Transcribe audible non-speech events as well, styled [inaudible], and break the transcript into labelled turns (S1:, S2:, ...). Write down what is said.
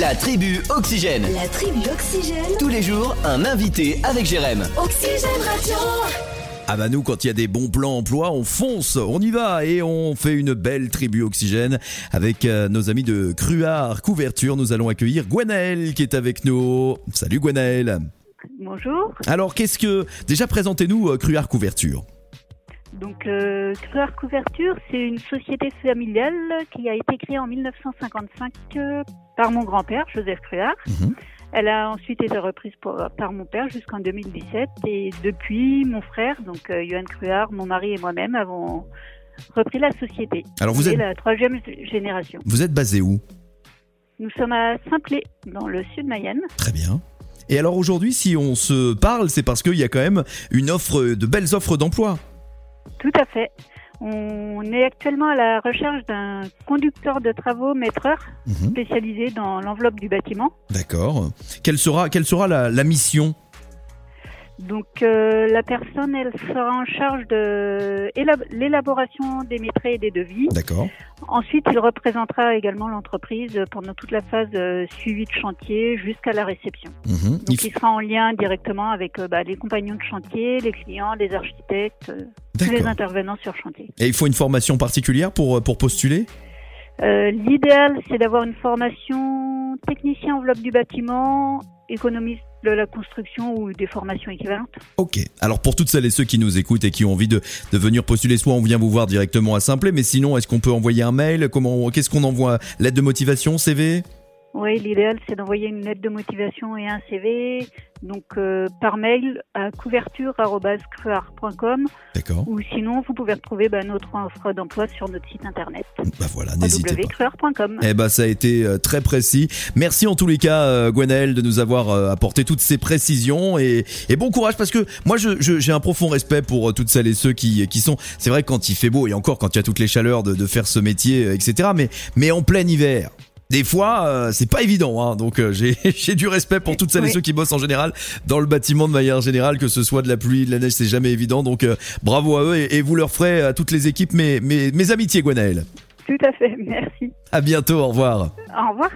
S1: La tribu Oxygène.
S2: La tribu Oxygène.
S1: Tous les jours, un invité avec Jérém.
S2: Oxygène Radio.
S3: Ah bah nous, quand il y a des bons plans emploi, on fonce, on y va et on fait une belle tribu oxygène avec euh, nos amis de Cruard Couverture. Nous allons accueillir Gwenaël qui est avec nous. Salut Gwenaël.
S4: Bonjour.
S3: Alors qu'est-ce que... Déjà présentez-nous euh, Cruard Couverture.
S4: Donc, euh, Couverture, c'est une société familiale qui a été créée en 1955 euh, par mon grand-père, Joseph Cruard.
S3: Mhm.
S4: Elle a ensuite été reprise pour- par mon père jusqu'en 2017. Et depuis, mon frère, donc euh, Johan Cruard, mon mari et moi-même avons repris la société.
S3: Alors vous
S4: C'est
S3: êtes,
S4: la troisième génération.
S3: vous êtes basé où?
S4: Nous sommes à Saint-Plé, dans le sud de Mayenne.
S3: Très bien. Et alors aujourd'hui, si on se parle, c'est parce qu'il y a quand même une offre, de belles offres d'emploi.
S4: Tout à fait. On est actuellement à la recherche d'un conducteur de travaux maîtreur
S3: Mhm.
S4: spécialisé dans l'enveloppe du bâtiment.
S3: D'accord. Quelle sera, quelle sera la, la mission
S4: Donc euh, la personne, elle sera en charge de élab- l'élaboration des maîtres et des devis.
S3: D'accord.
S4: Ensuite, il représentera également l'entreprise pendant toute la phase euh, suivi de chantier jusqu'à la réception.
S3: Mhm.
S4: Donc il sera en lien directement avec euh, bah, les compagnons de chantier, les clients, les architectes, euh, tous les intervenants sur chantier.
S3: Et il faut une formation particulière pour, pour postuler?
S4: Euh, L'idéal, c'est d'avoir une formation technicien enveloppe du bâtiment, économiste de la construction ou des formations équivalentes.
S3: Ok. Alors pour toutes celles et ceux qui nous écoutent et qui ont envie de, de venir postuler, soit on vient vous voir directement à Simplet, mais sinon, est-ce qu'on peut envoyer un mail? Comment Qu'est-ce qu'on envoie? Lettre de motivation, CV
S4: Oui, l'idéal, c'est d'envoyer une lettre de motivation et un CV, donc euh, par mail à couverture.cruard.com
S3: D'accord.
S4: ou sinon, vous pouvez retrouver bah, notre offre d'emploi sur notre site internet
S3: Bah voilà, n'hésitez pas. Eh ben ça a été euh, très précis. Merci en tous les cas, euh, Gwenaël, de nous avoir euh, apporté toutes ces précisions et, et bon courage parce que moi je- je- j'ai un profond respect pour euh, toutes celles et ceux qui, qui sont. C'est vrai que quand il fait beau et encore quand il y a toutes les chaleurs de, de faire ce métier, etc. Mais mais en plein hiver. Des fois, euh, c'est pas évident, hein. donc euh, j'ai [laughs] j'ai du respect pour toutes celles et ceux qui bossent en général dans le bâtiment de manière générale, que ce soit de la pluie, de la neige, c'est jamais évident. Donc euh, bravo à eux et, et vous leur ferez à toutes les équipes mes mes, mes amitiés, Gwenaël.
S4: Tout à fait, [laughs] merci.
S3: À bientôt, au revoir.
S4: Au revoir.